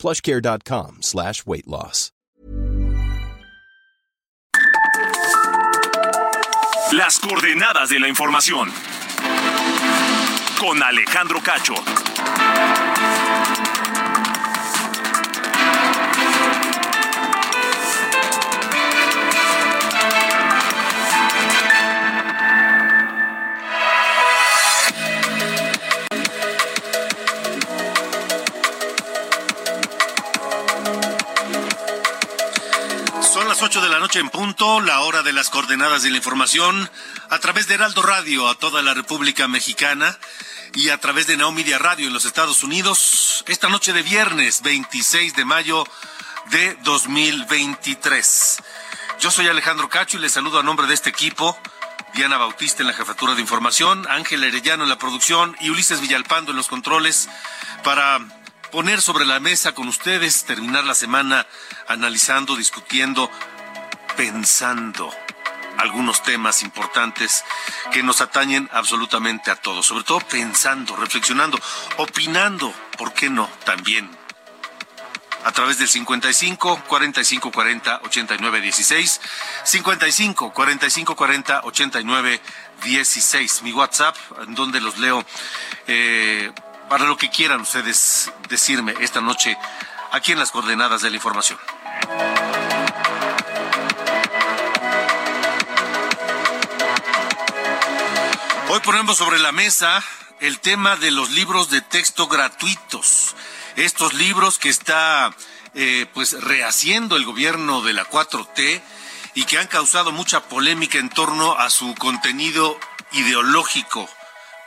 plushcare.com slash weight loss. Las coordenadas de la información. Con Alejandro Cacho. Las 8 de la noche en punto, la hora de las coordenadas de la información, a través de Heraldo Radio a toda la República Mexicana y a través de Naomedia Radio en los Estados Unidos, esta noche de viernes 26 de mayo de 2023. Yo soy Alejandro Cacho y les saludo a nombre de este equipo. Diana Bautista en la jefatura de información, Ángel Arellano en la producción y Ulises Villalpando en los controles para poner sobre la mesa con ustedes, terminar la semana analizando, discutiendo, pensando algunos temas importantes que nos atañen absolutamente a todos, sobre todo pensando, reflexionando, opinando, ¿por qué no? También. A través del 55 45 40 89 16 55 45 40 89 16 mi WhatsApp en donde los leo eh, para lo que quieran ustedes decirme esta noche aquí en las coordenadas de la información. Hoy ponemos sobre la mesa el tema de los libros de texto gratuitos. Estos libros que está eh, pues rehaciendo el gobierno de la 4T y que han causado mucha polémica en torno a su contenido ideológico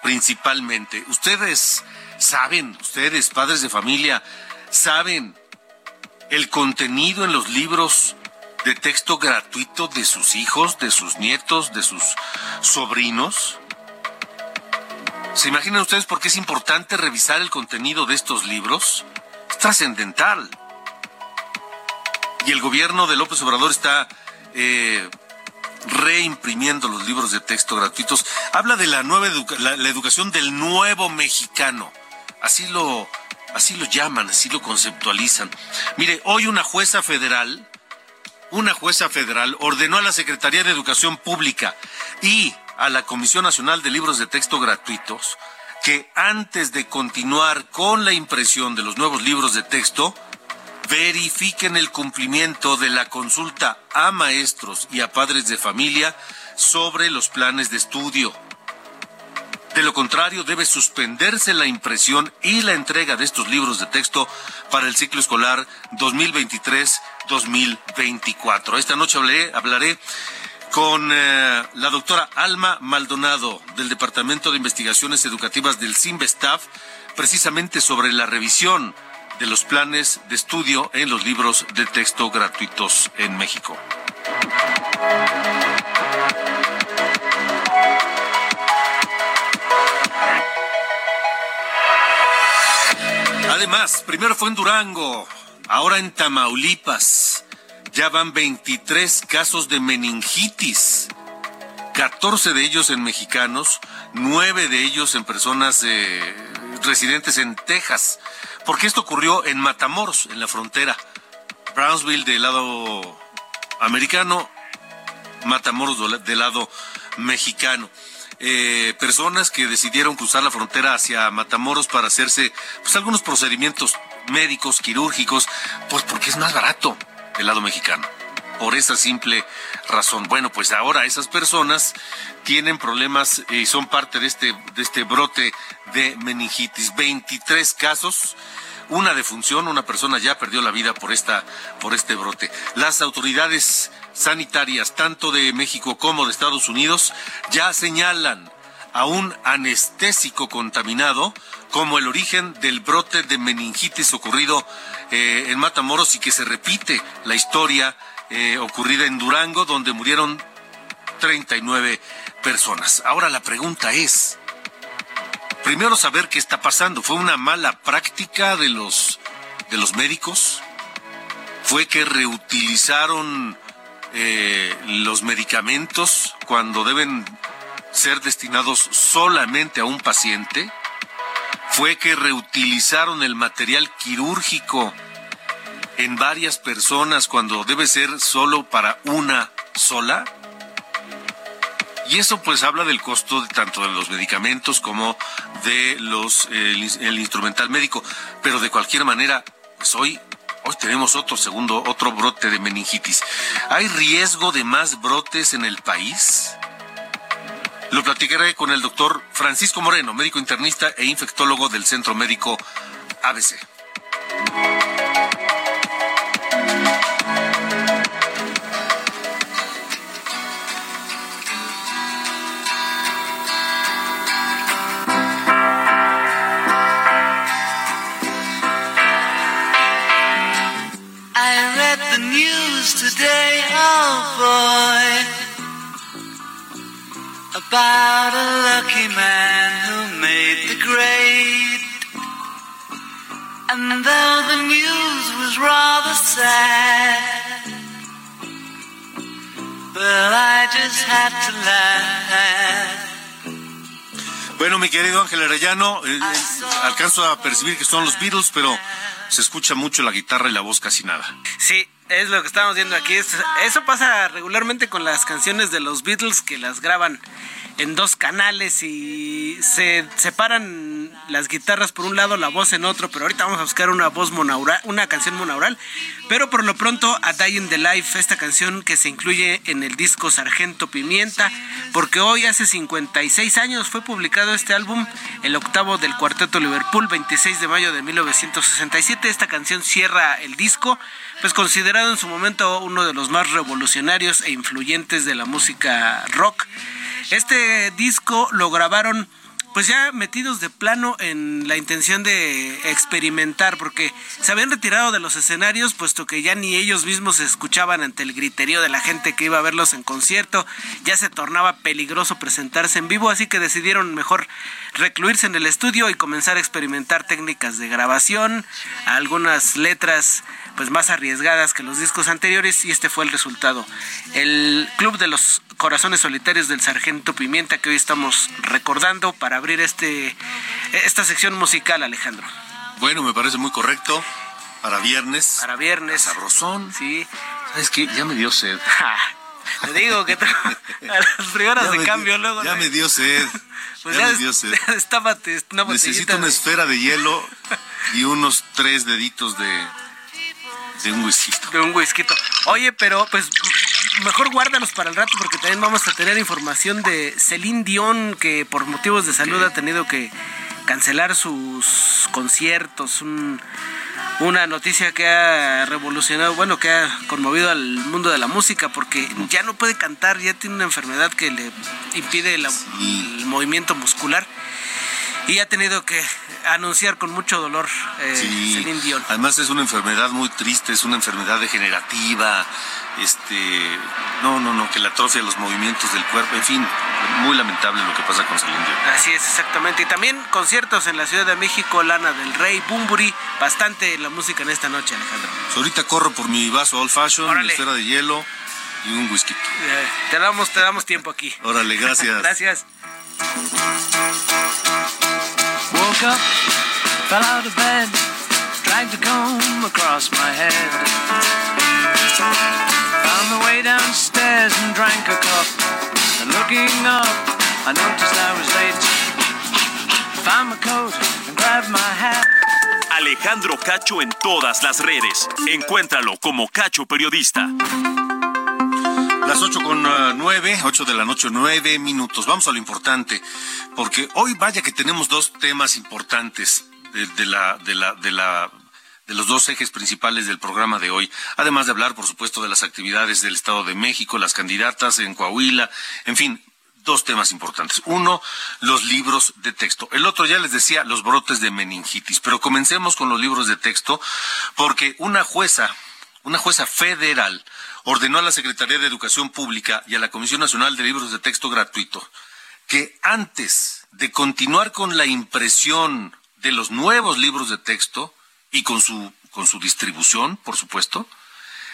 principalmente. Ustedes saben, ustedes, padres de familia, saben el contenido en los libros de texto gratuito de sus hijos, de sus nietos, de sus sobrinos. ¿Se imaginan ustedes por qué es importante revisar el contenido de estos libros? Es trascendental. Y el gobierno de López Obrador está eh, reimprimiendo los libros de texto gratuitos. Habla de la nueva la, la educación del nuevo mexicano. Así lo, así lo llaman, así lo conceptualizan. Mire, hoy una jueza federal, una jueza federal ordenó a la Secretaría de Educación Pública y a la Comisión Nacional de Libros de Texto Gratuitos que antes de continuar con la impresión de los nuevos libros de texto, verifiquen el cumplimiento de la consulta a maestros y a padres de familia sobre los planes de estudio. De lo contrario, debe suspenderse la impresión y la entrega de estos libros de texto para el ciclo escolar 2023-2024. Esta noche hablaré, con eh, la doctora Alma Maldonado del Departamento de Investigaciones Educativas del CIMBESTAF, precisamente sobre la revisión de los planes de estudio en los libros de texto gratuitos en México. Además, primero fue en Durango, ahora en Tamaulipas. Ya van 23 casos de meningitis. 14 de ellos en mexicanos, 9 de ellos en personas eh, residentes en Texas. Porque esto ocurrió en Matamoros, en la frontera. Brownsville del lado americano, Matamoros del lado mexicano. Eh, personas que decidieron cruzar la frontera hacia Matamoros para hacerse pues algunos procedimientos médicos, quirúrgicos, pues porque es más barato del lado mexicano. Por esa simple razón. Bueno, pues ahora esas personas tienen problemas y son parte de este, de este brote de meningitis. 23 casos una defunción, una persona ya perdió la vida por esta por este brote. Las autoridades sanitarias tanto de México como de Estados Unidos ya señalan a un anestésico contaminado como el origen del brote de meningitis ocurrido eh, en Matamoros y que se repite la historia eh, ocurrida en Durango, donde murieron 39 personas. Ahora la pregunta es, primero saber qué está pasando. ¿Fue una mala práctica de los, de los médicos? ¿Fue que reutilizaron eh, los medicamentos cuando deben ser destinados solamente a un paciente? ¿Fue que reutilizaron el material quirúrgico en varias personas cuando debe ser solo para una sola? Y eso pues habla del costo de, tanto de los medicamentos como de los el, instrumental médico, pero de cualquier manera, pues hoy hoy tenemos otro segundo otro brote de meningitis. ¿Hay riesgo de más brotes en el país? Lo platicaré con el doctor Francisco Moreno, médico internista e infectólogo del Centro Médico ABC. About a lucky man who made the grade. And though the news was rather sad, but I just had to laugh. Bueno, mi querido Ángel Arellano, eh, eh, alcanzo a percibir que son los Beatles, pero se escucha mucho la guitarra y la voz casi nada. Sí, es lo que estamos viendo aquí. Eso pasa regularmente con las canciones de los Beatles que las graban en dos canales y se separan las guitarras por un lado, la voz en otro, pero ahorita vamos a buscar una voz monaural, una canción monaural, pero por lo pronto a Dying the Life, esta canción que se incluye en el disco Sargento Pimienta, porque hoy hace 56 años fue publicado este álbum, el octavo del Cuarteto Liverpool, 26 de mayo de 1967, esta canción cierra el disco, pues considerado en su momento uno de los más revolucionarios e influyentes de la música rock. Este disco lo grabaron pues ya metidos de plano en la intención de experimentar, porque se habían retirado de los escenarios, puesto que ya ni ellos mismos se escuchaban ante el griterío de la gente que iba a verlos en concierto, ya se tornaba peligroso presentarse en vivo, así que decidieron mejor recluirse en el estudio y comenzar a experimentar técnicas de grabación, algunas letras pues más arriesgadas que los discos anteriores y este fue el resultado. El Club de los Corazones Solitarios del Sargento Pimienta que hoy estamos recordando para abrir este esta sección musical, Alejandro. Bueno, me parece muy correcto. Para viernes. Para viernes. Sabrosón. Sí. ¿Sabes qué? Ya me dio sed. Te digo que a las primeras de cambio luego. Ya me dio sed. Pues ya, me dio sed. Necesito una esfera de hielo y unos tres deditos de, de un whisky. De un whisky. Oye, pero pues mejor guárdalos para el rato porque también vamos a tener información de Celine Dion que por motivos de salud ha tenido que cancelar sus conciertos. Una noticia que ha revolucionado, bueno, que ha conmovido al mundo de la música porque ya no puede cantar, ya tiene una enfermedad que le impide el movimiento muscular y ha tenido que anunciar con mucho dolor eh, Celine Dion. Además es una enfermedad muy triste, es una enfermedad degenerativa, este, no, no, no, que la atrofia los movimientos del cuerpo, en fin, muy lamentable lo que pasa con Celine Dion. Así es, exactamente. Y también conciertos en la Ciudad de México, Lana del Rey, Bumburi, bastante la música en esta noche, Alejandro. Pues ahorita corro por mi vaso old fashion, mi esfera de hielo y un whisky. Eh, te damos, te damos tiempo aquí. Órale, gracias. gracias. Woke up, fell out of bed, dragged a comb across my head. Found the way downstairs and drank a cup. And looking up, I noticed I was late. Found my coat and grabbed my hat. Alejandro Cacho en todas las redes. Encuéntralo como Cacho Periodista. Las 8 con 9, uh, 8 de la noche, 9 minutos. Vamos a lo importante, porque hoy vaya que tenemos dos temas importantes de, la, de, la, de, la, de los dos ejes principales del programa de hoy. Además de hablar, por supuesto, de las actividades del Estado de México, las candidatas en Coahuila, en fin, dos temas importantes. Uno, los libros de texto. El otro, ya les decía, los brotes de meningitis. Pero comencemos con los libros de texto, porque una jueza, una jueza federal, ordenó a la Secretaría de Educación Pública y a la Comisión Nacional de Libros de Texto Gratuito que antes de continuar con la impresión de los nuevos libros de texto y con su, con su distribución, por supuesto,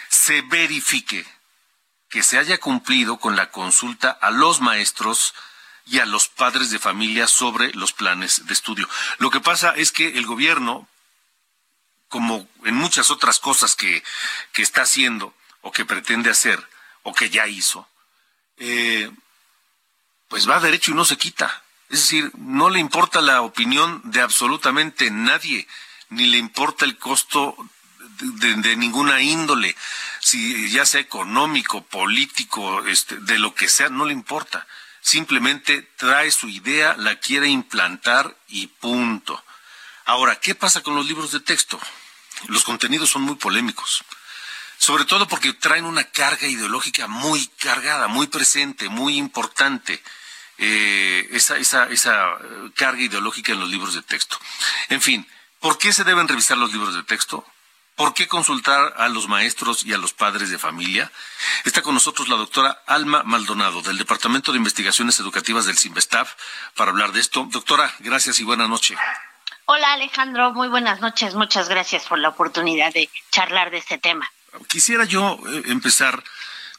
se verifique que se haya cumplido con la consulta a los maestros y a los padres de familia sobre los planes de estudio. Lo que pasa es que el gobierno, como en muchas otras cosas que, que está haciendo o que pretende hacer o que ya hizo, eh, pues va derecho y no se quita. Es decir, no le importa la opinión de absolutamente nadie, ni le importa el costo de, ninguna índole, si ya sea económico, político, este, de lo que sea, no le importa. Simplemente trae su idea, la quiere implantar y punto. Ahora, ¿qué pasa con los libros de texto? Los contenidos son muy polémicos, sobre todo porque traen una carga ideológica muy cargada, muy presente, muy importante. Eh, esa, esa, esa carga ideológica en los libros de texto. En fin, ¿por qué se deben revisar los libros de texto? ¿Por qué consultar a los maestros y a los padres de familia? Está con nosotros la doctora Alma Maldonado del Departamento de Investigaciones Educativas del CIMBESTAF para hablar de esto. Doctora, gracias y buena noche. Hola Alejandro, muy buenas noches. Muchas gracias por la oportunidad de charlar de este tema. Quisiera yo eh, empezar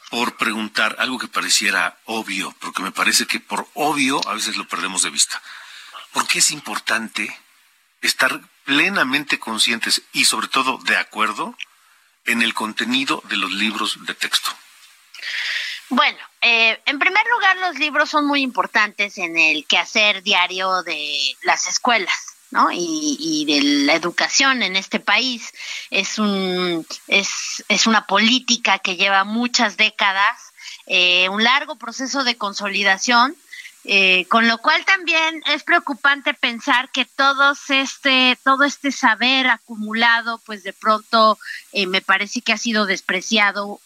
por preguntar algo que pareciera obvio, porque me parece que por obvio a veces lo perdemos de vista. ¿Por qué es importante estar plenamente conscientes y sobre todo de acuerdo en el contenido de los libros de texto? Bueno, eh, en primer lugar, los libros son muy importantes en el quehacer diario de las escuelas. ¿No? Y, de la educación en este país. Es, un, es, es una política que lleva muchas décadas, eh, un largo proceso de consolidación. Eh, con lo cual también es preocupante pensar que todo este, todo este saber acumulado, pues de pronto eh, me parece que ha sido despreciado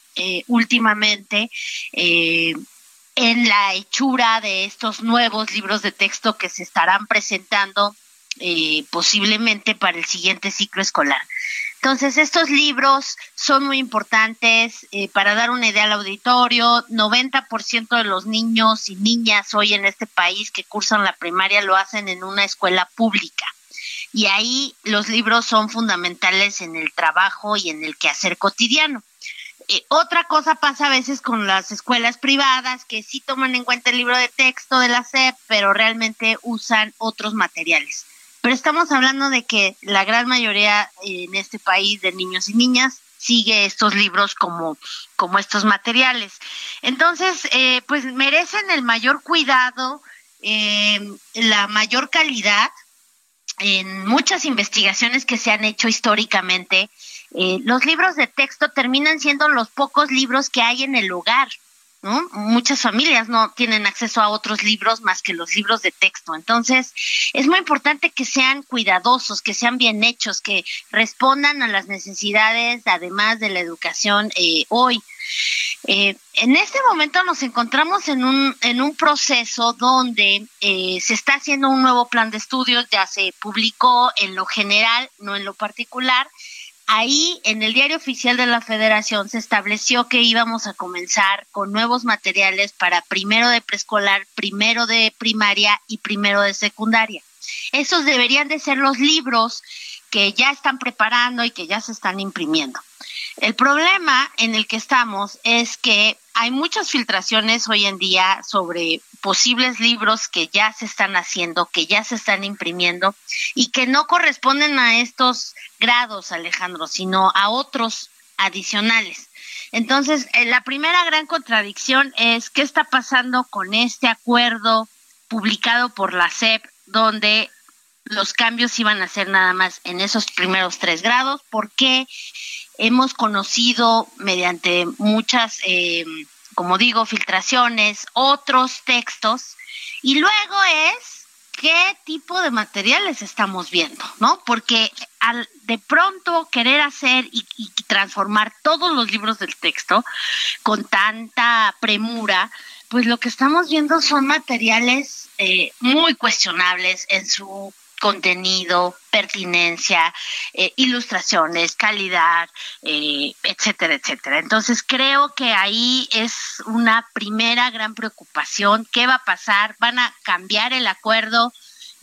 últimamente en la hechura de estos nuevos libros de texto que se estarán presentando eh, posiblemente para el siguiente ciclo escolar. Entonces, estos libros son muy importantes. Eh, para dar una idea al auditorio, 90% de los niños y niñas hoy en este país que cursan la primaria lo hacen en una escuela pública. Y ahí los libros son fundamentales en el trabajo y en el quehacer cotidiano. Eh, otra cosa pasa a veces con las escuelas privadas que sí toman en cuenta el libro de texto de la SEP, pero realmente usan otros materiales pero estamos hablando de que la gran mayoría en este país de niños y niñas sigue estos libros como, como estos materiales. Entonces, eh, pues merecen el mayor cuidado, eh, la mayor calidad. En muchas investigaciones que se han hecho históricamente, eh, los libros de texto terminan siendo los pocos libros que hay en el hogar. Muchas familias no tienen acceso a otros libros más que los libros de texto. Entonces, es muy importante que sean cuidadosos, que sean bien hechos, que respondan a las necesidades, además de la educación eh, hoy. Eh, en este momento nos encontramos en un, en un proceso donde eh, se está haciendo un nuevo plan de estudios, ya se publicó en lo general, no en lo particular, Ahí en el diario oficial de la federación se estableció que íbamos a comenzar con nuevos materiales para primero de preescolar, primero de primaria y primero de secundaria. Esos deberían de ser los libros que ya están preparando y que ya se están imprimiendo. El problema en el que estamos es que hay muchas filtraciones hoy en día sobre posibles libros que ya se están haciendo, que ya se están imprimiendo y que no corresponden a estos grados, Alejandro, sino a otros adicionales. Entonces, eh, la primera gran contradicción es qué está pasando con este acuerdo publicado por la SEP, donde los cambios iban a ser nada más en esos primeros tres grados, porque hemos conocido mediante muchas, eh, como digo, filtraciones, otros textos, y luego es qué tipo de materiales estamos viendo, ¿no? Porque al de pronto querer hacer y, transformar todos los libros del texto con tanta premura, pues lo que estamos viendo son materiales eh, muy cuestionables en su contenido, pertinencia, eh, ilustraciones, calidad, eh, etcétera, etcétera. Entonces creo que ahí es una primera gran preocupación. ¿Qué va a pasar? ¿Van a cambiar el acuerdo?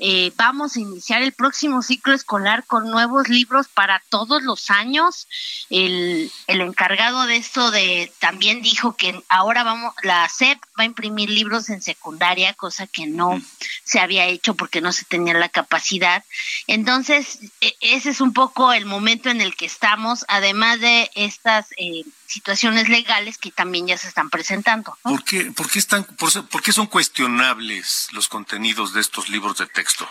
Eh, vamos a iniciar el próximo ciclo escolar con nuevos libros para todos los años. El, el encargado de esto de también dijo que ahora vamos, la SEP va a imprimir libros en secundaria, cosa que no mm. se había hecho porque no se tenía la capacidad. Entonces, e, ese es un poco el momento en el que estamos, además de estas eh, situaciones legales que también ya se están presentando. ¿Por, qué, por, qué están, por, qué son cuestionables los contenidos de estos libros de texto?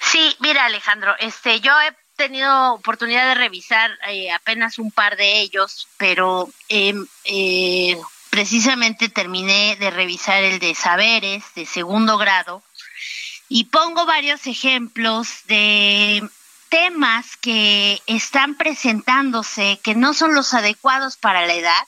Sí, mira Alejandro, este, yo he tenido oportunidad de revisar eh, apenas un par de ellos, pero em, eh, precisamente terminé de revisar el de saberes de segundo grado y pongo varios ejemplos de temas que están presentándose que no son los adecuados para la edad,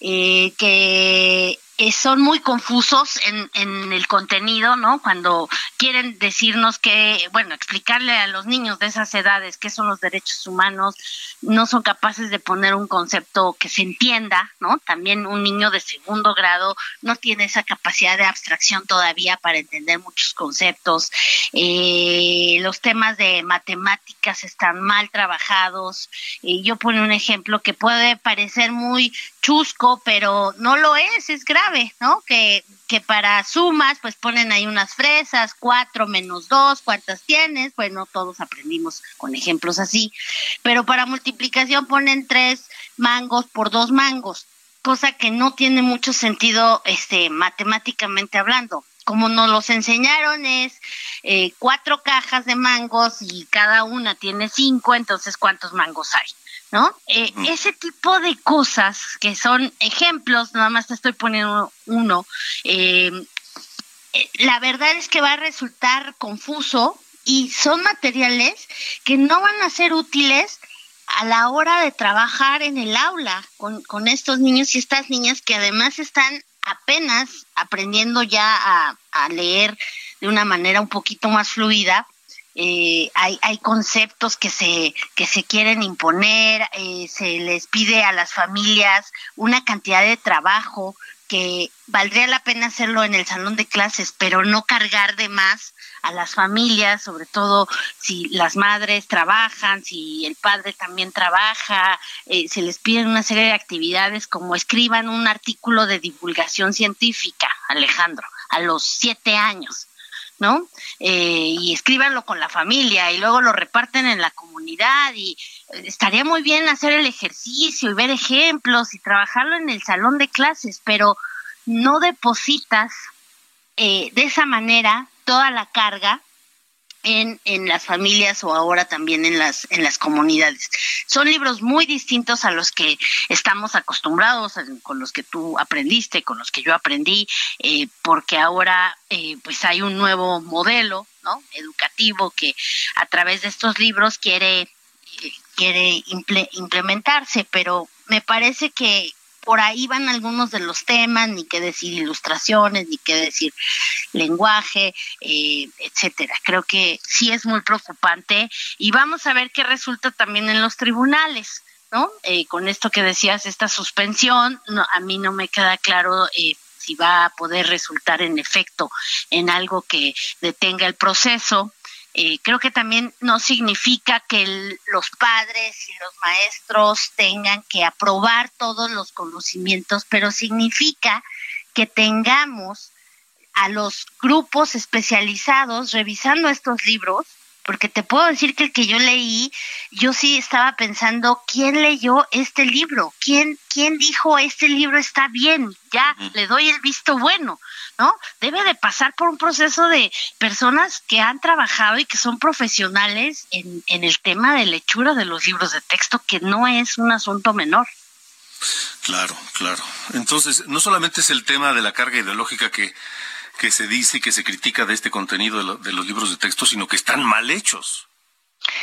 eh, que eh, son muy confusos en, en, el contenido, ¿no? Cuando quieren decirnos que, bueno, explicarle a los niños de esas edades qué son los derechos humanos, no son capaces de poner un concepto que se entienda, ¿no? También un niño de segundo grado no tiene esa capacidad de abstracción todavía para entender muchos conceptos. Eh, los temas de matemáticas están mal trabajados. y yo pongo un ejemplo que puede parecer muy chusco, pero no lo es, es grave, ¿no? Que, para sumas, pues ponen ahí unas fresas, cuatro menos dos, ¿cuántas tienes? Bueno, todos aprendimos con ejemplos así, pero para multiplicación ponen tres mangos por dos mangos, cosa que no tiene mucho sentido, este, matemáticamente hablando. Como nos los enseñaron es eh, cuatro cajas de mangos y cada una tiene cinco, entonces ¿cuántos mangos hay? ¿No? Eh, ese tipo de cosas que son ejemplos, nada más te estoy poniendo uno, eh, eh, la verdad es que va a resultar confuso y son materiales que no van a ser útiles a la hora de trabajar en el aula con, con estos niños y estas niñas que además están apenas aprendiendo ya a, a leer de una manera un poquito más fluida eh, hay, hay conceptos que se, que se quieren imponer, eh, se les pide a las familias una cantidad de trabajo que valdría la pena hacerlo en el salón de clases, pero no cargar de más a las familias, sobre todo si las madres trabajan, si el padre también trabaja, eh, se les piden una serie de actividades como escriban un artículo de divulgación científica, Alejandro, a los siete años ¿no? Eh, y escríbanlo con la familia y luego lo reparten en la comunidad y estaría muy bien hacer el ejercicio y ver ejemplos y trabajarlo en el salón de clases, pero no depositas eh, de esa manera toda la carga en, en las familias o ahora también en las, en las comunidades. Son libros muy distintos a los que estamos acostumbrados, con los que tú aprendiste, con los que yo aprendí, eh, porque ahora eh, pues hay un nuevo modelo educativo que a través de estos libros quiere, eh, quiere implementarse, pero me parece que por ahí van algunos de los temas, ni qué decir ilustraciones, ni qué decir lenguaje, eh, etcétera. Creo que sí es muy preocupante y vamos a ver qué resulta también en los tribunales. ¿No? Eh, con esto que decías, esta suspensión, no, a mí no me queda claro eh, si va a poder resultar en efecto en algo que detenga el proceso. Eh, creo que también no significa que los padres y los maestros tengan que aprobar todos los conocimientos, pero significa que tengamos a los grupos especializados revisando estos libros porque te puedo decir que el que yo leí, yo sí estaba pensando, ¿quién leyó este libro? ¿Quién, quién dijo este libro está bien? Ya le doy el visto bueno, ¿no? Debe de pasar por un proceso de personas que han trabajado y que son profesionales en, en el tema de lectura de los libros de texto, que no es un asunto menor. Claro, claro. Entonces, no solamente es el tema de la carga ideológica que que se dice y que se critica de este contenido de, los libros de texto, sino que están mal hechos.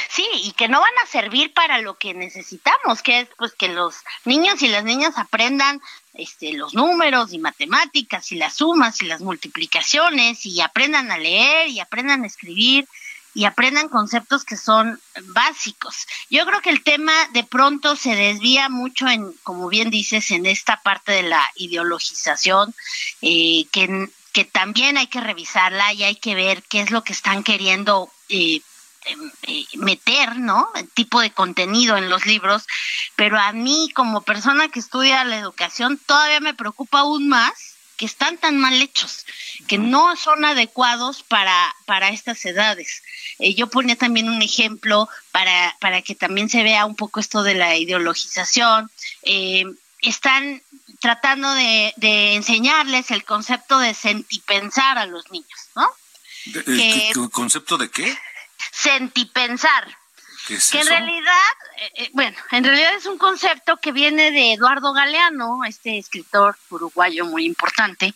Sí, y que no van a servir para lo que necesitamos, que es pues que los niños y las niñas aprendan este, los números y matemáticas y las sumas y las multiplicaciones y aprendan a leer y aprendan a escribir y aprendan conceptos que son básicos. Yo creo que el tema de pronto se desvía mucho en, como bien dices, en esta parte de la ideologización, eh, que, que también hay que revisarla y hay que ver qué es lo que están queriendo eh, em, eh, meter, ¿no? El tipo de contenido en los libros, pero a mí como persona que estudia la educación todavía me preocupa aún más que están tan mal hechos, que no son adecuados para, para estas edades. Eh, yo ponía también un ejemplo para, para que también se vea un poco esto de la ideologización. Eh, están tratando de, de, enseñarles el concepto de sentipensar a los niños, ¿no? ¿El, concepto de qué? Sentipensar que en realidad, eh, eh, bueno, en realidad es un concepto que viene de Eduardo Galeano, este escritor uruguayo muy importante,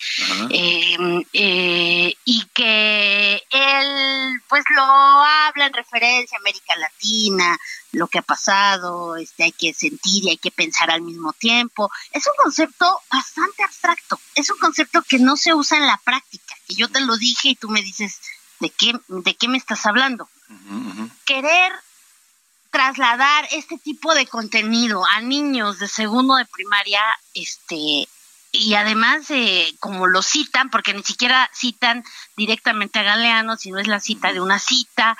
em, eh, y que él pues lo habla en referencia a América Latina, lo que ha pasado, este hay que sentir y hay que pensar al mismo tiempo. Es un concepto bastante abstracto, es un concepto que no se usa en la práctica, que yo te lo dije y tú me dices, ¿de qué, de qué me estás hablando? Querer trasladar este tipo de contenido a niños de segundo de primaria, este, y además eh, como lo citan, porque ni siquiera citan directamente a Galeano, sino es la cita de una cita,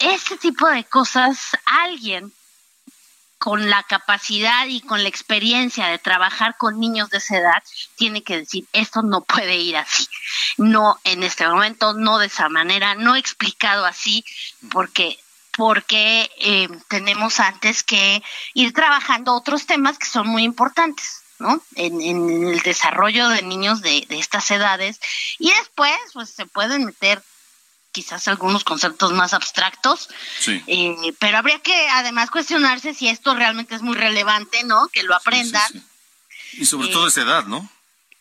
este tipo de cosas, alguien con la capacidad y con la experiencia de trabajar con niños de esa edad, tiene que decir, esto no puede ir así, no en este momento, no de esa manera, no explicado así, porque porque eh, tenemos antes que ir trabajando otros temas que son muy importantes, ¿no? En, el desarrollo de niños de, estas edades y después, pues se pueden meter quizás algunos conceptos más abstractos, sí. eh, pero habría que además cuestionarse si esto realmente es muy relevante, ¿no? Que lo aprendan. y sobre todo a esa edad, ¿no?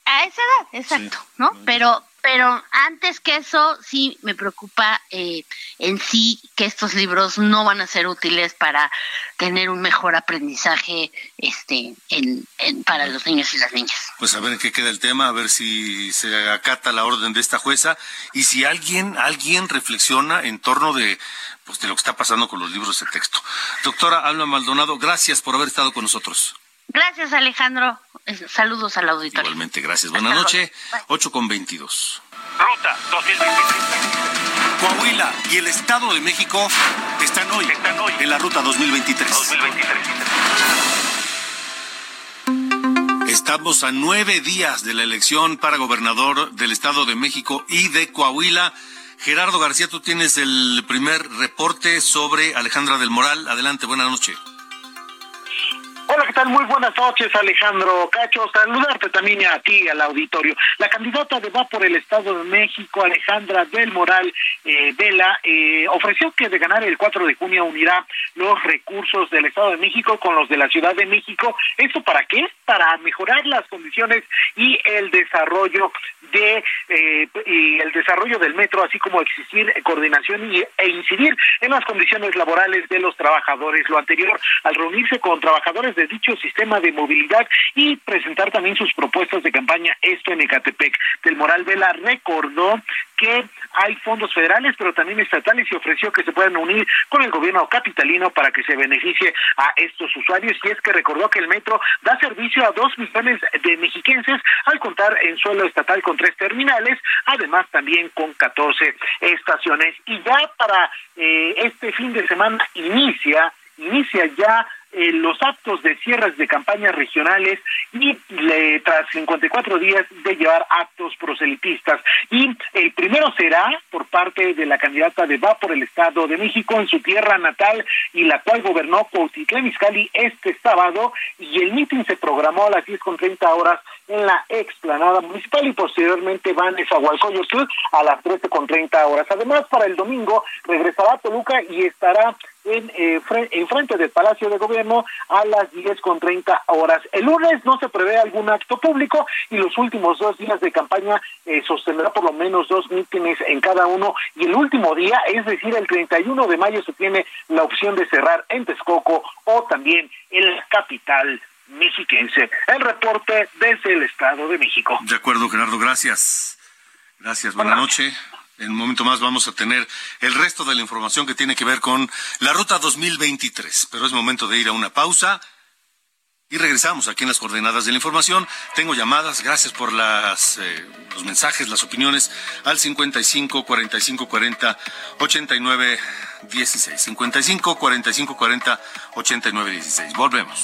A esa edad, exacto, ¿no? Pero pero antes que eso, sí me preocupa eh, en sí que estos libros no van a ser útiles para tener un mejor aprendizaje este, en, para los niños y las niñas. Pues a ver en qué queda el tema, a ver si se acata la orden de esta jueza y si alguien, alguien reflexiona en torno de, pues, de lo que está pasando con los libros de texto. Doctora Alma Maldonado, gracias por haber estado con nosotros. Gracias, Alejandro. Saludos al auditorio. Igualmente, gracias. Buenas noches. 8 con 22. Ruta 2023. Coahuila y el Estado de México están hoy, están hoy en la Ruta 2023. 2023. Estamos a nueve días de la elección para gobernador del Estado de México y de Coahuila. Gerardo García, tú tienes el primer reporte sobre Alejandra del Moral. Adelante, buenas noches. Hola, ¿qué tal? Muy buenas noches, Alejandro Cacho. Saludarte también a ti, al auditorio. La candidata de Va por el Estado de México, Alejandra del Moral eh, Vela, eh, ofreció que de ganar el 4 de junio unirá los recursos del Estado de México con los de la Ciudad de México. ¿Esto para qué? Para mejorar las condiciones y el desarrollo de eh, y el desarrollo del metro, así como existir coordinación y, e incidir en las condiciones laborales de los trabajadores. Lo anterior, al reunirse con trabajadores de dicho sistema de movilidad y presentar también sus propuestas de campaña, esto en Ecatepec. Del Moral Vela recordó que hay fondos federales, pero también estatales y ofreció que se puedan unir con el gobierno capitalino para que se beneficie a estos usuarios. Y es que recordó que el metro da servicio a dos millones de mexiquenses al contar en suelo estatal con tres terminales, además también con 14 estaciones. Y ya para eh, este fin de semana inicia inicia ya eh, los actos de cierres de campañas regionales y le, tras 54 días de llevar actos proselitistas. Y el primero será por parte de la candidata de Va por el Estado de México en su tierra natal y la cual gobernó Cuautitlán Izcalli este sábado y el mitin se programó a las 10 con 30 horas en la explanada municipal y posteriormente van a Zahualcoyotl a las 13 con 30 horas. Además, para el domingo regresará a Toluca y estará en, eh, en frente del Palacio de Gobierno a las 10 con 30 horas. El lunes no se prevé algún acto público y los últimos dos días de campaña eh, sostendrá por lo menos dos mítines en cada uno y el último día, es decir, el 31 de mayo se tiene la opción de cerrar en Texcoco o también en la capital mexiquense. El reporte desde el Estado de México. De acuerdo, Gerardo, gracias. Gracias, buenas noches. En un momento más vamos a tener el resto de la información que tiene que ver con la ruta 2023. Pero es momento de ir a una pausa y regresamos aquí en las coordenadas de la información. Tengo llamadas, gracias por las, eh, los mensajes, las opiniones al 55 45 40 89 16. 55 45 40 89 16. Volvemos.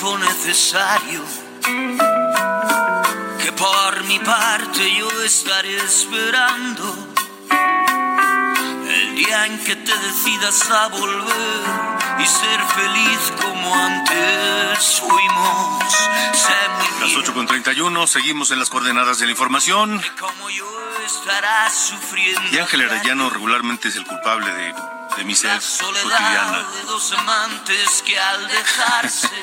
Tiempo necesario, que por mi parte yo estaré esperando el día en que te decidas a volver y ser feliz como antes fuimos. Sé muy Las bien 8 con 31, seguimos en las coordenadas de la información. como yo estarás sufriendo. Y Ángel Arellano regularmente es el culpable de, de mi soledad cotidiana.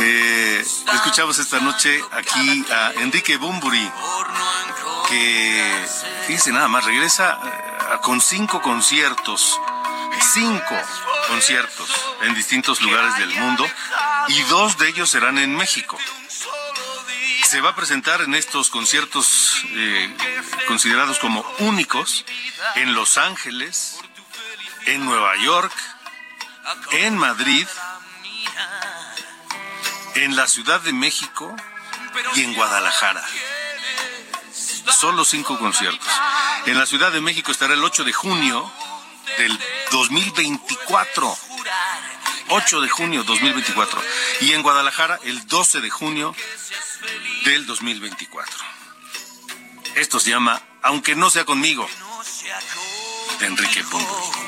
Eh, escuchamos esta noche aquí a Enrique Bumburi, que, fíjese nada más, regresa eh, con cinco conciertos, cinco conciertos en distintos lugares del mundo y dos de ellos serán en México. Se va a presentar en estos conciertos eh, considerados como únicos en Los Ángeles, en Nueva York, en Madrid, en la Ciudad de México y en Guadalajara. Solo cinco conciertos. En la Ciudad de México estará el 8 de junio del 2024. 8 de junio 2024. Y en Guadalajara el 12 de junio del 2024. Esto se llama Aunque no sea conmigo, de Enrique Pombo.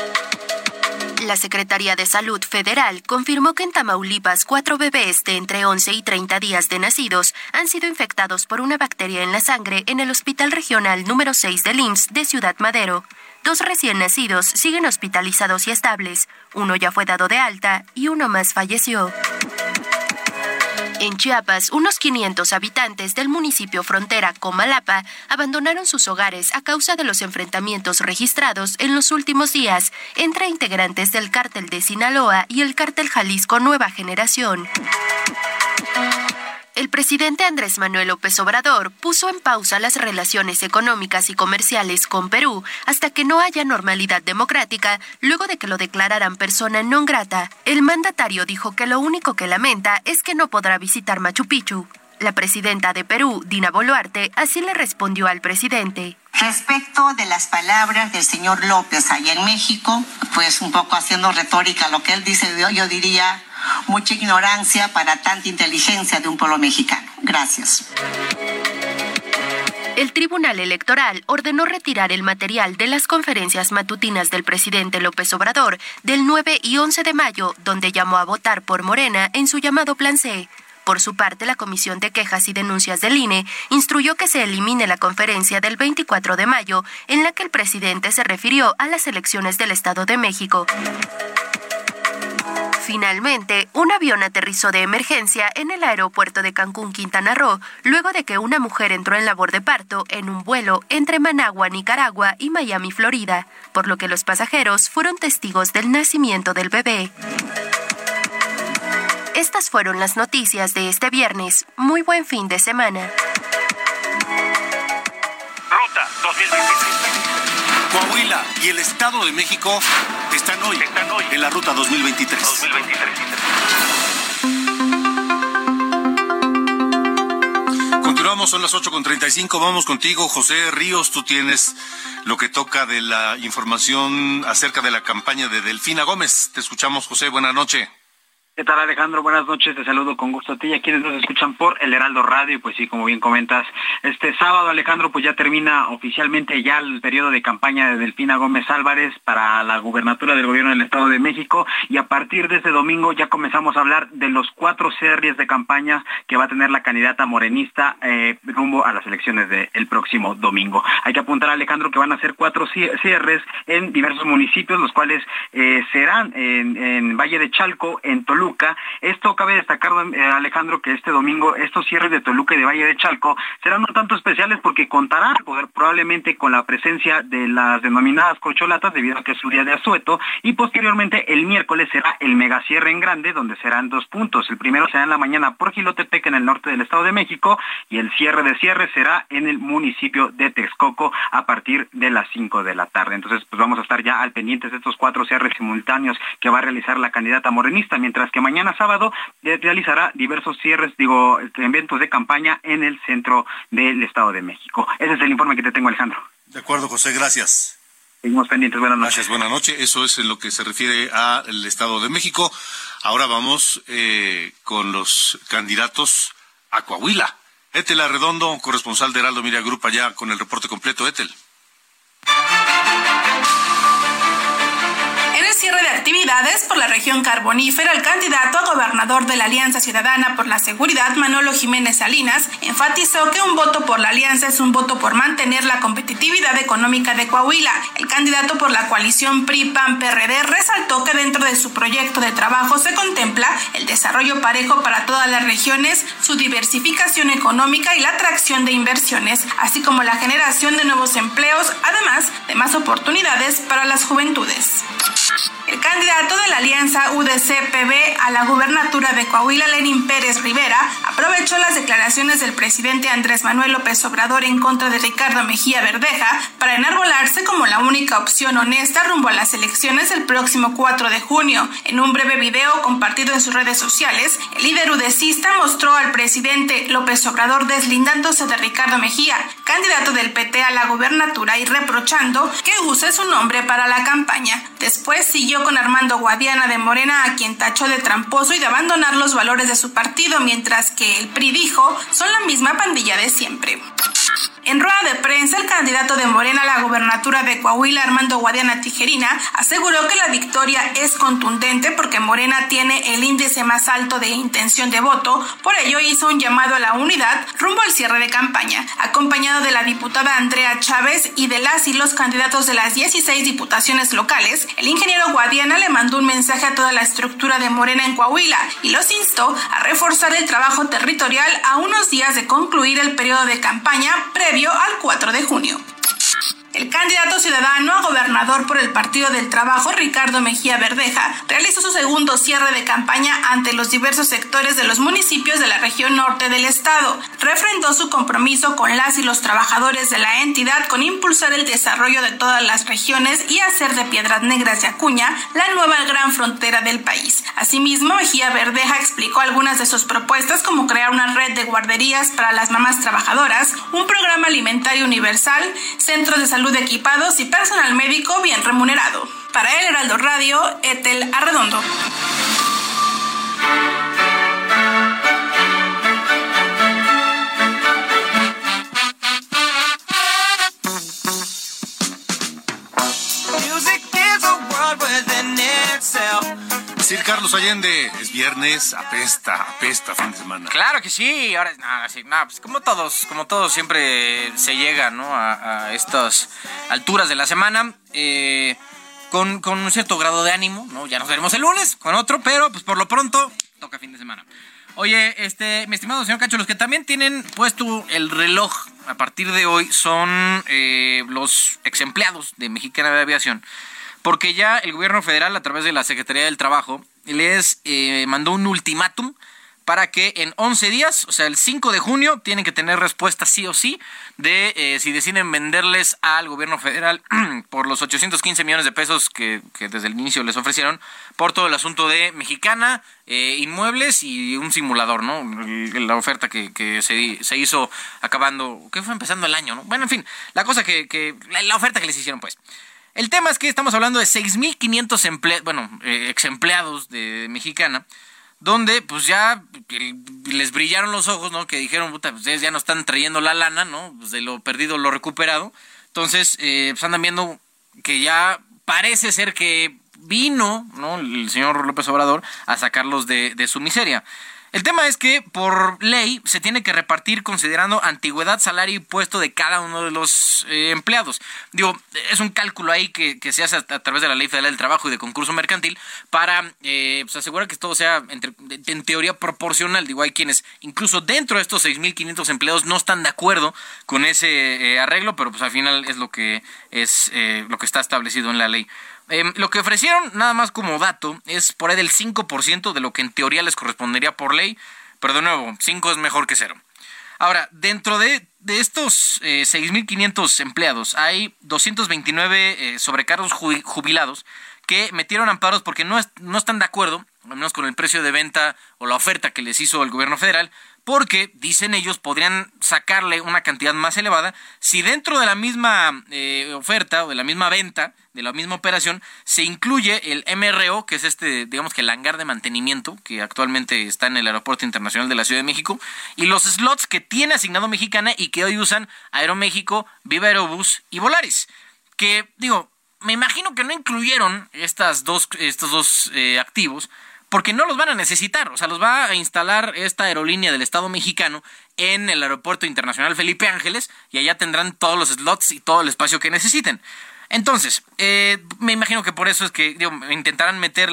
La Secretaría de Salud Federal confirmó que en Tamaulipas cuatro bebés de entre 11 y 30 días de nacidos han sido infectados por una bacteria en la sangre en el Hospital Regional número 6 del IMSS de Ciudad Madero. dos recién nacidos siguen hospitalizados y estables, uno ya fue dado de alta y uno más falleció. En Chiapas, unos 500 habitantes del municipio frontera Comalapa abandonaron sus hogares a causa de los enfrentamientos registrados en los últimos días entre integrantes del cártel de Sinaloa y el cártel Jalisco Nueva Generación. El presidente Andrés Manuel López Obrador puso en pausa las relaciones económicas y comerciales con Perú hasta que no haya normalidad democrática, luego de que lo declararan persona non grata. El mandatario dijo que lo único que lamenta es que no podrá visitar Machu Picchu. La presidenta de Perú, Dina Boluarte, así le respondió al presidente. Respecto de las palabras del señor López allá en México, pues un poco haciendo retórica lo que él dice, yo diría mucha ignorancia para tanta inteligencia de un pueblo mexicano. Gracias. El Tribunal Electoral ordenó retirar el material de las conferencias matutinas del presidente López Obrador del 9 y 11 de mayo, donde llamó a votar por Morena en su llamado Plan C. Por su parte, la Comisión de Quejas y Denuncias del INE instruyó que se elimine la conferencia del 24 de mayo en la que el presidente se refirió a las elecciones del Estado de México. Finalmente, un avión aterrizó de emergencia en el aeropuerto de Cancún, Quintana Roo, luego de que una mujer entró en labor de parto en un vuelo entre Managua, Nicaragua y Miami, Florida, por lo que los pasajeros fueron testigos del nacimiento del bebé. Estas fueron las noticias de este viernes. Muy buen fin de semana. Ruta 2023. Coahuila y el Estado de México están hoy, en la ruta 2023. 2023. Continuamos, son las 8.35. Vamos contigo, José Ríos. Tú tienes lo que toca de la información acerca de la campaña de Delfina Gómez. Te escuchamos, José. Buenas noches. ¿Qué tal Alejandro? Buenas noches, te saludo con gusto a ti y a quienes nos escuchan por el Heraldo Radio pues sí, como bien comentas, este sábado Alejandro pues ya termina oficialmente ya el periodo de campaña de Delfina Gómez Álvarez para la gubernatura del gobierno del Estado de México y a partir de este domingo ya comenzamos a hablar de los cuatro series de campaña que va a tener la candidata morenista eh, rumbo a las elecciones del próximo domingo. Hay que apuntar Alejandro que van a ser cuatro cierres en diversos municipios, los cuales eh, serán en, en Valle de Chalco, en Toluca, esto cabe destacar, eh, Alejandro, que este domingo estos cierres de Toluca y de Valle de Chalco serán un tanto especiales porque contarán probablemente con la presencia de las denominadas corcholatas debido a que es su día de asueto y posteriormente el miércoles será el megacierre en grande donde serán dos puntos. El primero será en la mañana por Gilotepec en el norte del Estado de México y el cierre de cierre será en el municipio de Texcoco a partir de las 5 de la tarde. Entonces, pues vamos a estar ya al pendientes de estos cuatro cierres simultáneos que va a realizar la candidata morenista, mientras que mañana sábado realizará diversos cierres, digo, eventos de campaña en el centro del Estado de México. Ese es el informe que te tengo, Alejandro. De acuerdo, José, gracias. Seguimos pendientes, buenas noches. Gracias, buenas noches. Eso es en lo que se refiere al Estado de México. Ahora vamos eh, con los candidatos a Coahuila. Etel Arredondo, corresponsal de Heraldo Miria Group, allá con el reporte completo. Etel. Cierre de actividades por la región carbonífera, el candidato a gobernador de la Alianza Ciudadana por la Seguridad, Manolo Jiménez Salinas, enfatizó que un voto por la alianza es un voto por mantener la competitividad económica de Coahuila. El candidato por la coalición PRI-PAN-PRD resaltó que dentro de su proyecto de trabajo se contempla el desarrollo parejo para todas las regiones, su diversificación económica y la atracción de inversiones, así como la generación de nuevos empleos, además de más oportunidades para las juventudes. El candidato de la alianza UDC-PB a la gubernatura de Coahuila, Lenín Pérez Rivera, aprovechó las declaraciones del presidente Andrés Manuel López Obrador en contra de Ricardo Mejía Verdeja para enarbolarse como la única opción honesta rumbo a las elecciones del próximo 4 de junio. En un breve video compartido en sus redes sociales, el líder udecista mostró al presidente López Obrador deslindándose de Ricardo Mejía, candidato del PT a la gubernatura, y reprochando que use su nombre para la campaña. Después siguió con Armando Guadiana de Morena, a quien tachó de tramposo y de abandonar los valores de su partido, mientras que el PRI dijo son la misma pandilla de siempre. En rueda de prensa, el candidato de Morena a la gobernatura de Coahuila, Armando Guadiana Tijerina, aseguró que la victoria es contundente porque Morena tiene el índice más alto de intención de voto, por ello hizo un llamado a la unidad rumbo al cierre de campaña, acompañado de la diputada Andrea Chávez y de las y los candidatos de las 16 diputaciones locales. El ingeniero Guadiana le mandó un mensaje a toda la estructura de Morena en Coahuila y los instó a reforzar el trabajo territorial a unos días de concluir el periodo de campaña previo al 4 de junio. El candidato ciudadano a gobernador por el Partido del Trabajo, Ricardo Mejía Verdeja, realizó su segundo cierre de campaña ante los diversos sectores de los municipios de la región norte del estado. Refrendó su compromiso con las y los trabajadores de la entidad con impulsar el desarrollo de todas las regiones y hacer de Piedras Negras y Acuña la nueva gran frontera del país. Asimismo, Mejía Verdeja explicó algunas de sus propuestas como crear una red de guarderías para las mamás trabajadoras, un programa alimentario universal, centros de salud equipados y personal médico bien remunerado. Para el Heraldo Radio, Etel Arredondo. Decir Carlos Allende, es viernes, apesta, apesta fin de semana. Claro que sí, ahora nada, sí, nada, pues como todos, como todos siempre se llega, ¿no? A, a estas alturas de la semana. Eh, con, con un cierto grado de ánimo, ¿no? Ya nos veremos el lunes con otro, pero pues por lo pronto toca fin de semana. Oye, este, mi estimado señor Cacho, los que también tienen puesto el reloj a partir de hoy son eh, los ex empleados de Mexicana de Aviación, porque ya el gobierno federal, a través de la Secretaría del Trabajo, les eh, mandó un ultimátum para que en 11 días, o sea, el 5 de junio, tienen que tener respuesta sí o sí de eh, si deciden venderles al gobierno federal por los 815 millones de pesos que, que desde el inicio les ofrecieron por todo el asunto de Mexicana, eh, inmuebles y un simulador, ¿no? La oferta que, que se, se hizo acabando, que fue empezando el año, ¿no? Bueno, en fin, la cosa que, que la, la oferta que les hicieron, pues. El tema es que estamos hablando de 6.500 emple bueno, eh, ex empleados de Mexicana, donde pues ya les brillaron los ojos, ¿no? Que dijeron, puta, pues, ustedes ya no están trayendo la lana, ¿no? Pues de lo perdido lo recuperado. Entonces, eh, pues andan viendo que ya parece ser que vino, ¿no? El señor López Obrador a sacarlos de, de su miseria. El tema es que por ley se tiene que repartir considerando antigüedad, salario y puesto de cada uno de los eh, empleados. Digo, es un cálculo ahí que, se hace a, través de la ley federal del trabajo y de concurso mercantil para eh, pues, asegurar que todo sea entre- en teoría proporcional. Digo, hay quienes incluso dentro de estos 6.500 empleados no están de acuerdo con ese eh, arreglo, pero pues al final es lo que es eh, lo que está establecido en la ley. Em, lo que ofrecieron, nada más como dato, es por ahí del 5% de lo que en teoría les correspondería por ley, pero de nuevo, 5 es mejor que cero. Ahora, dentro de, de estos eh, 6.500 empleados, hay 229 eh, sobrecargos ju- jubilados que metieron amparos porque no, no están de acuerdo, al menos con el precio de venta o la oferta que les hizo el gobierno federal, porque, dicen ellos, podrían sacarle una cantidad más elevada si dentro de la misma eh, oferta o de la misma venta, de la misma operación, se incluye el MRO, que es este, digamos que el hangar de mantenimiento, que actualmente está en el Aeropuerto Internacional de la Ciudad de México, y los slots que tiene asignado Mexicana y que hoy usan Aeroméxico, Viva Aerobús y Volaris. Que, digo, me imagino que no incluyeron estas dos, estos dos eh, activos porque no los van a necesitar. O sea, los va a instalar esta aerolínea del Estado mexicano en el Aeropuerto Internacional Felipe Ángeles y allá tendrán todos los slots y todo el espacio que necesiten. Entonces, eh, me imagino que por eso es que intentarán meter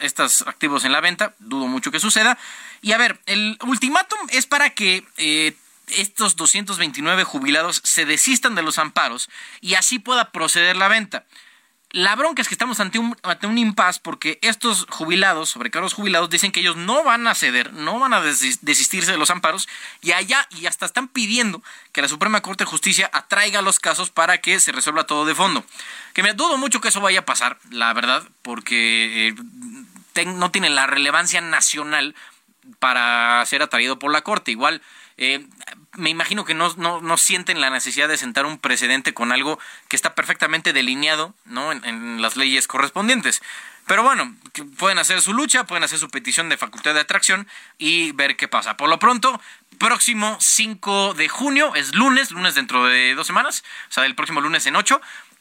estos activos en la venta. Dudo mucho que suceda. Y a ver, el ultimátum es para que eh, estos 229 jubilados se desistan de los amparos y así pueda proceder la venta. La bronca es que estamos ante un, ante un impasse porque estos jubilados, sobrecargos jubilados, dicen que ellos no van a ceder, no van a desis- desistirse de los amparos y allá y hasta están pidiendo que la Suprema Corte de Justicia atraiga los casos para que se resuelva todo de fondo. Que me dudo mucho que eso vaya a pasar, la verdad, porque eh, no tiene la relevancia nacional para ser atraído por la Corte. Igual eh, me imagino que no, no, no, sienten la necesidad de sentar un precedente con algo que está perfectamente delineado ¿no? en, las leyes correspondientes. Pero bueno, pueden hacer su lucha, pueden hacer su petición de facultad de atracción y ver qué pasa. Por lo pronto, próximo 5 de junio, es lunes, lunes dentro de dos semanas, o sea, el próximo lunes en 8,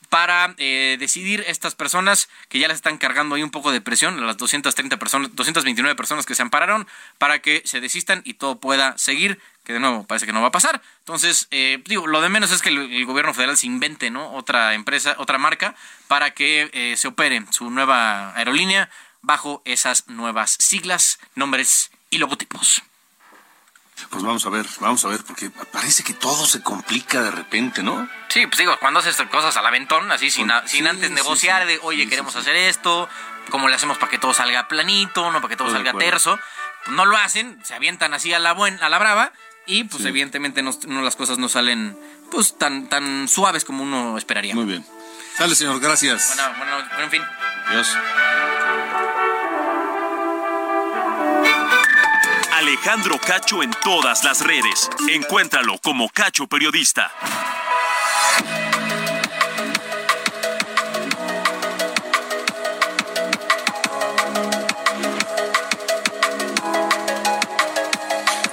para eh, decidir estas personas que ya les están cargando ahí un poco de presión, las 230 personas, 229 personas que se ampararon, para que se desistan y todo pueda seguir, que de nuevo parece que no va a pasar. Entonces, eh, digo, lo de menos es que el, gobierno federal se invente, ¿no? Otra empresa, otra marca, para que eh, se opere su nueva aerolínea bajo esas nuevas siglas, nombres y logotipos. Pues vamos a ver, vamos a ver, porque parece que todo se complica de repente, ¿no? Sí, pues digo, cuando haces cosas al aventón, así sin, sin antes negociar de, oye, queremos hacer esto, ¿cómo le hacemos para que todo salga planito, no para que todo, salga terso? Pues no lo hacen, se avientan así a la buena, a la brava, y pues evidentemente no, las cosas no salen pues tan, tan suaves como uno esperaría. Muy bien. Sale, señor, gracias. Bueno, bueno, bueno en fin. Adiós. Alejandro Cacho en todas las redes. Encuéntralo como Cacho Periodista.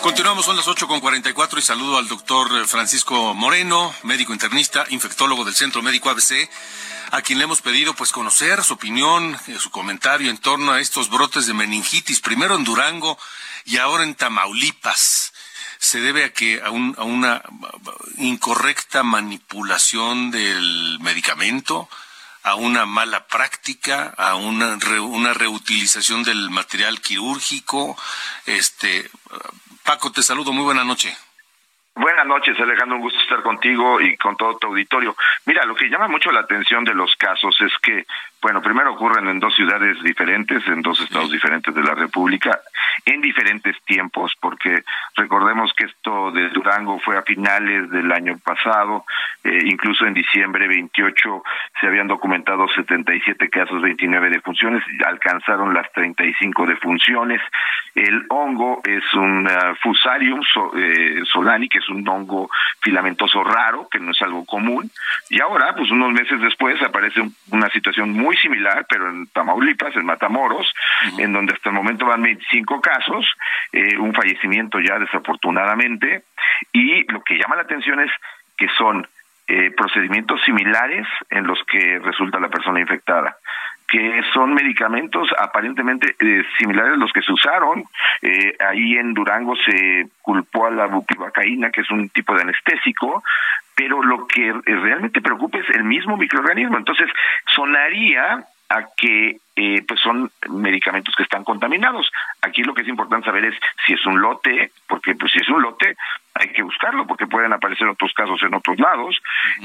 Continuamos, son las 8 con 44 y saludo al doctor Francisco Moreno, médico internista, infectólogo del Centro Médico ABC, a quien le hemos pedido pues conocer su opinión, eh, su comentario en torno a estos brotes de meningitis, primero en Durango y ahora en Tamaulipas se debe a que a, una incorrecta manipulación del medicamento, a una mala práctica, a una, una reutilización del material quirúrgico. Este, Paco, te saludo, muy buena noche. Buenas noches, Alejandro, un gusto estar contigo y con todo tu auditorio. Mira, lo que llama mucho la atención de los casos es que bueno, primero ocurren en dos ciudades diferentes, en dos estados diferentes de la República, en diferentes tiempos, porque recordemos que esto de Durango fue a finales del año pasado, eh, incluso en diciembre 28 se habían documentado 77 casos, 29 defunciones, alcanzaron las 35 defunciones. El hongo es un uh, Fusarium eh, solani, que es un hongo filamentoso raro, que no es algo común, y ahora, pues unos meses después, aparece una situación muy similar, pero en Tamaulipas, en Matamoros, en donde hasta el momento van 25 casos, eh, un fallecimiento ya desafortunadamente, y lo que llama la atención es que son eh, procedimientos similares en los que resulta la persona infectada que son medicamentos aparentemente eh, similares a los que se usaron. ahí en Durango se culpó a la bupivacaína, que es un tipo de anestésico, pero lo que realmente preocupa es el mismo microorganismo. Entonces, sonaría a que eh, pues son medicamentos que están contaminados. Aquí lo que es importante saber es si es un lote, porque pues si es un lote hay que buscarlo porque pueden aparecer otros casos en otros lados.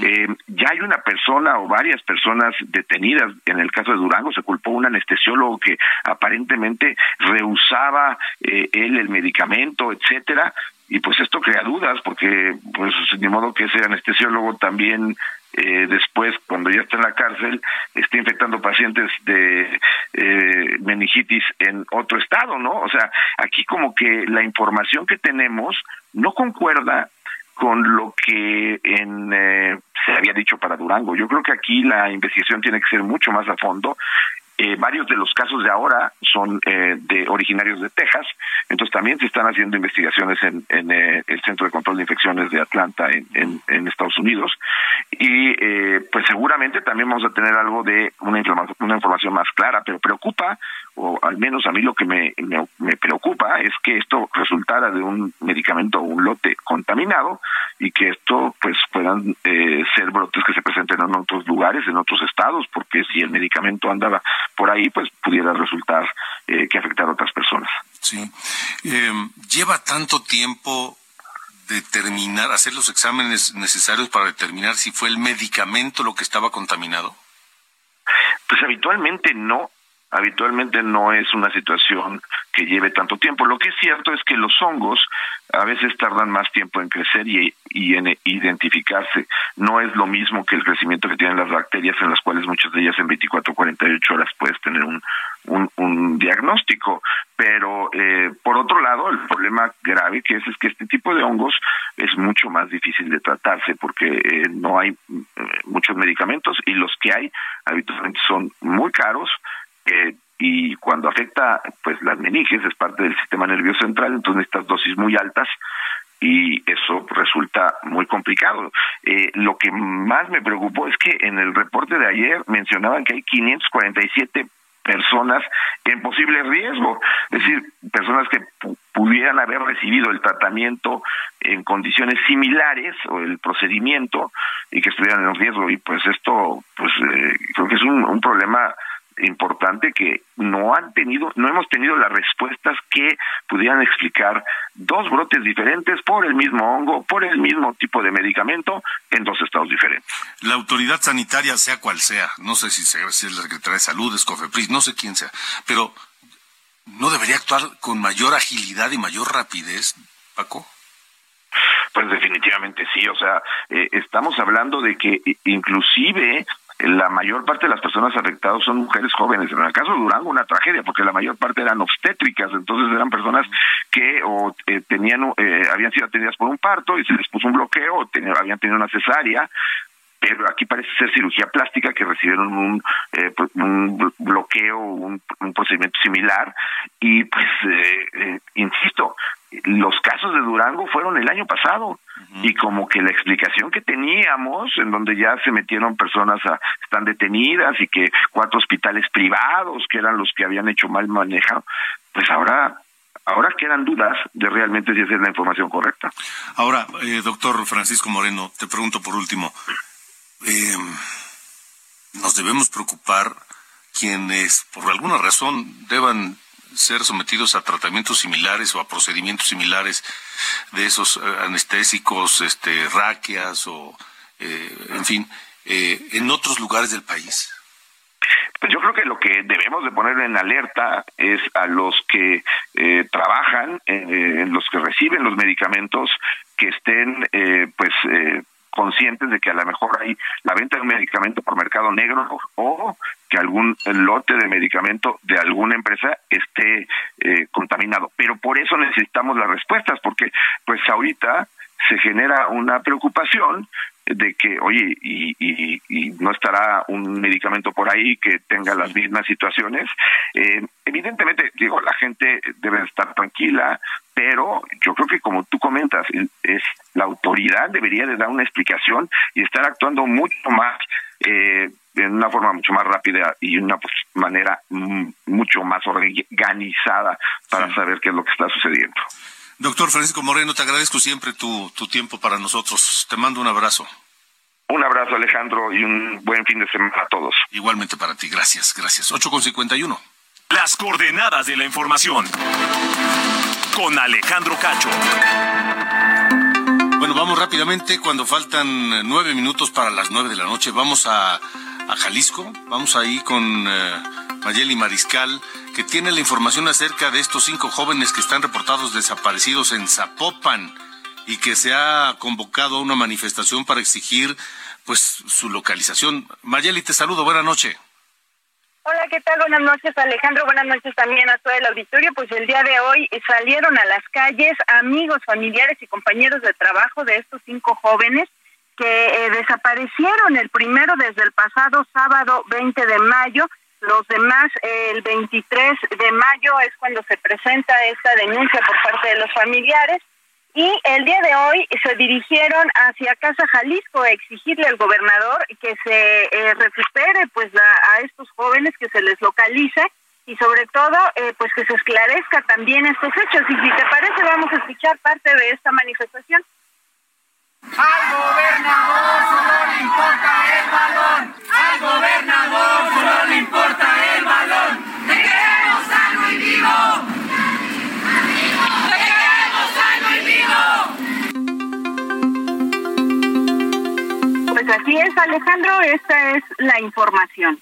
eh, ya hay una persona o varias personas detenidas. En el caso de Durango se culpó un anestesiólogo que aparentemente rehusaba eh, él el medicamento, etcétera y pues esto crea dudas porque pues de modo que ese anestesiólogo también eh, después cuando ya está en la cárcel esté infectando pacientes de eh, meningitis en otro estado no o sea aquí como que la información que tenemos no concuerda con lo que en, eh, se había dicho para Durango. Yo creo que aquí la investigación tiene que ser mucho más a fondo eh, varios de los casos de ahora son eh, de originarios de Texas, entonces también se están haciendo investigaciones en, eh, el Centro de Control de Infecciones de Atlanta en, en, Estados Unidos. Y pues seguramente también vamos a tener algo de una, una información más clara, pero preocupa o al menos a mí lo que me, me, preocupa es que esto resultara de un medicamento o un lote contaminado y que esto pues puedan eh, ser brotes que se presenten en otros lugares, en otros estados, porque si el medicamento andaba por ahí, pues pudiera resultar eh, que afectar a otras personas. Sí. Eh, ¿Lleva tanto tiempo determinar, hacer los exámenes necesarios para determinar si fue el medicamento lo que estaba contaminado? Pues habitualmente no, habitualmente no es una situación que lleve tanto tiempo. Lo que es cierto es que los hongos a veces tardan más tiempo en crecer y, en identificarse. No es lo mismo que el crecimiento que tienen las bacterias, en las cuales muchas de ellas en 24 o 48 horas puedes tener un, un, diagnóstico. Pero eh, por otro lado, el problema grave que es es que este tipo de hongos es mucho más difícil de tratarse porque eh, no hay eh, muchos medicamentos y los que hay habitualmente son muy caros. Eh, y cuando afecta pues las meninges es parte del sistema nervioso central entonces estas dosis muy altas y eso resulta muy complicado. Eh, lo que más me preocupó es que en el reporte de ayer mencionaban que hay 547 personas en posible riesgo, es decir, personas que pudieran haber recibido el tratamiento en condiciones similares o el procedimiento y que estuvieran en riesgo y pues esto pues eh, creo que es un, un problema importante que no han tenido, no hemos tenido las respuestas que pudieran explicar dos brotes diferentes por el mismo hongo, por el mismo tipo de medicamento en dos estados diferentes. La autoridad sanitaria, sea cual sea, no sé si, si es la Secretaría de Salud, es COFEPRIS, no sé quién sea, pero ¿no debería actuar con mayor agilidad y mayor rapidez, Paco? Pues definitivamente sí, o sea, eh, estamos hablando de que inclusive la mayor parte de las personas afectadas son mujeres jóvenes. En el caso de Durango, una tragedia, porque la mayor parte eran obstétricas, entonces eran personas que o eh, tenían, eh, habían sido atendidas por un parto y se les puso un bloqueo, o habían tenido una cesárea, pero aquí parece ser cirugía plástica que recibieron un, eh, un bloqueo, un, procedimiento similar y pues, eh, insisto, los casos de Durango fueron el año pasado. Y como que la explicación que teníamos en donde ya se metieron personas a, están detenidas y que cuatro hospitales privados que eran los que habían hecho mal manejo pues ahora ahora quedan dudas de realmente si esa es la información correcta. Ahora eh, doctor Francisco Moreno te pregunto por último. Eh, nos debemos preocupar quienes por alguna razón deban ser sometidos a tratamientos similares o a procedimientos similares de esos eh, anestésicos, este, raquias o, eh, en fin, eh, en otros lugares del país? Pues yo creo que lo que debemos de poner en alerta es a los que trabajan, en los que reciben los medicamentos, que estén pues conscientes de que a lo mejor hay la venta de un medicamento por mercado negro o que algún lote de medicamento de alguna empresa esté eh, contaminado. Pero por eso necesitamos las respuestas, porque pues ahorita se genera una preocupación de que, oye, y, y, no estará un medicamento por ahí que tenga las mismas situaciones. Eh, evidentemente, digo, la gente debe estar tranquila, pero yo creo que como tú comentas, es la autoridad debería de dar una explicación y estar actuando mucho más eh, en una forma mucho más rápida y una pues, manera mucho más organizada para saber qué es lo que está sucediendo. Doctor Francisco Moreno, te agradezco siempre tu, tu tiempo para nosotros. Te mando un abrazo. Un abrazo, Alejandro, y un buen fin de semana a todos. Igualmente para ti, gracias, gracias. 8 con 51. Las coordenadas de la información. Con Alejandro Cacho. Bueno, vamos rápidamente. Cuando faltan nueve minutos para las nueve de la noche, vamos a, a Jalisco. Vamos ahí con eh, Mayeli Mariscal que tiene la información acerca de estos cinco jóvenes que están reportados desaparecidos en Zapopan y que se ha convocado a una manifestación para exigir pues su localización. Mayeli, te saludo, buena noche. Hola, ¿qué tal? Buenas noches, Alejandro. Buenas noches también a todo el auditorio. Pues el día de hoy salieron a las calles amigos, familiares y compañeros de trabajo de estos cinco jóvenes que eh, desaparecieron el primero desde el pasado sábado 20 de mayo los demás, el 23 de mayo es cuando se presenta esta denuncia por parte de los familiares y el día de hoy se dirigieron hacia Casa Jalisco a exigirle al gobernador que se eh, recupere pues a, estos jóvenes, que se les localice y sobre todo eh, pues que se esclarezca también estos hechos. Y si te parece vamos a escuchar parte de esta manifestación. Al gobernador solo le importa el balón. Al gobernador solo le importa el balón. Te queremos sano y vivo. Te queremos sano y vivo. Pues así es, Alejandro, esta es la información.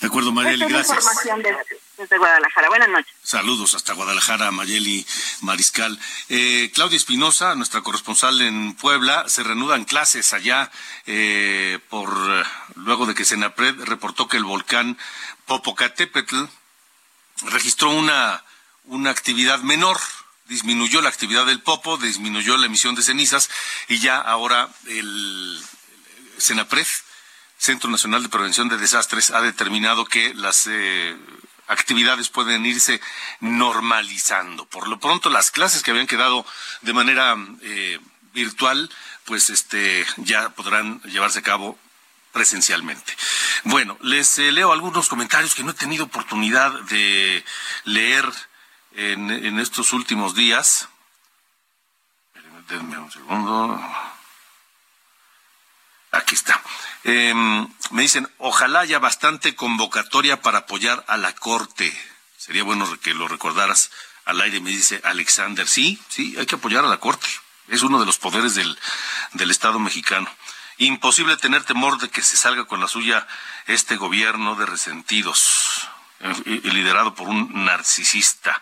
De acuerdo, Mayeli, gracias. información desde, Guadalajara. Buenas noches. Saludos hasta Guadalajara, Mayeli Mariscal. Eh, Claudia Espinosa, nuestra corresponsal en Puebla, se reanudan clases allá eh, por luego de que Senapred reportó que el volcán Popocatépetl registró una, una actividad menor disminuyó la actividad del popo, disminuyó la emisión de cenizas y ya ahora el Senapred Centro Nacional de Prevención de Desastres ha determinado que las eh, actividades pueden irse normalizando. Por lo pronto, las clases que habían quedado de manera eh, virtual, pues este ya podrán llevarse a cabo presencialmente. Bueno, les eh, leo algunos comentarios que no he tenido oportunidad de leer en, en estos últimos días. Denme un segundo. Aquí está. Em, me dicen, ojalá haya bastante convocatoria para apoyar a la Corte. Sería bueno que lo recordaras al aire, me dice Alexander. Sí, sí, hay que apoyar a la Corte. Es uno de los poderes del, del Estado mexicano. Imposible tener temor de que se salga con la suya este gobierno de resentidos, eh, liderado por un narcisista.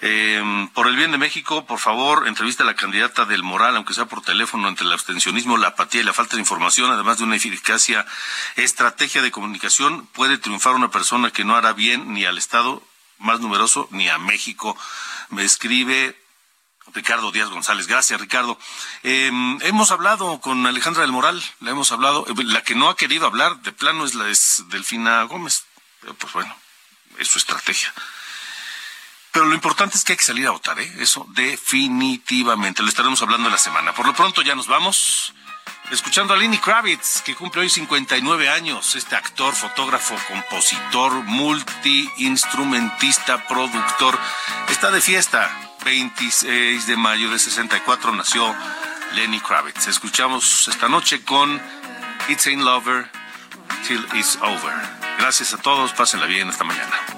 Eh, por el bien de México, por favor, entrevista a la candidata del Moral, aunque sea por teléfono, entre el abstencionismo, la apatía y la falta de información, además de una eficacia estrategia de comunicación, puede triunfar una persona que no hará bien ni al Estado más numeroso ni a México. Me escribe Ricardo Díaz González. Gracias, Ricardo. Eh, hemos hablado con Alejandra del Moral, la hemos hablado. La que no ha querido hablar de plano es la es Delfina Gómez. Pero pues bueno, es su estrategia. Pero lo importante es que hay que salir a votar, ¿eh? Eso definitivamente. Lo estaremos hablando la semana. Por lo pronto ya nos vamos. Escuchando a Lenny Kravitz, que cumple hoy 59 años, este actor, fotógrafo, compositor, multiinstrumentista, productor, está de fiesta. 26 de mayo de 64 nació Lenny Kravitz. Escuchamos esta noche con It's Ain't Lover Till It's Over. Gracias a todos, pásenla bien esta mañana.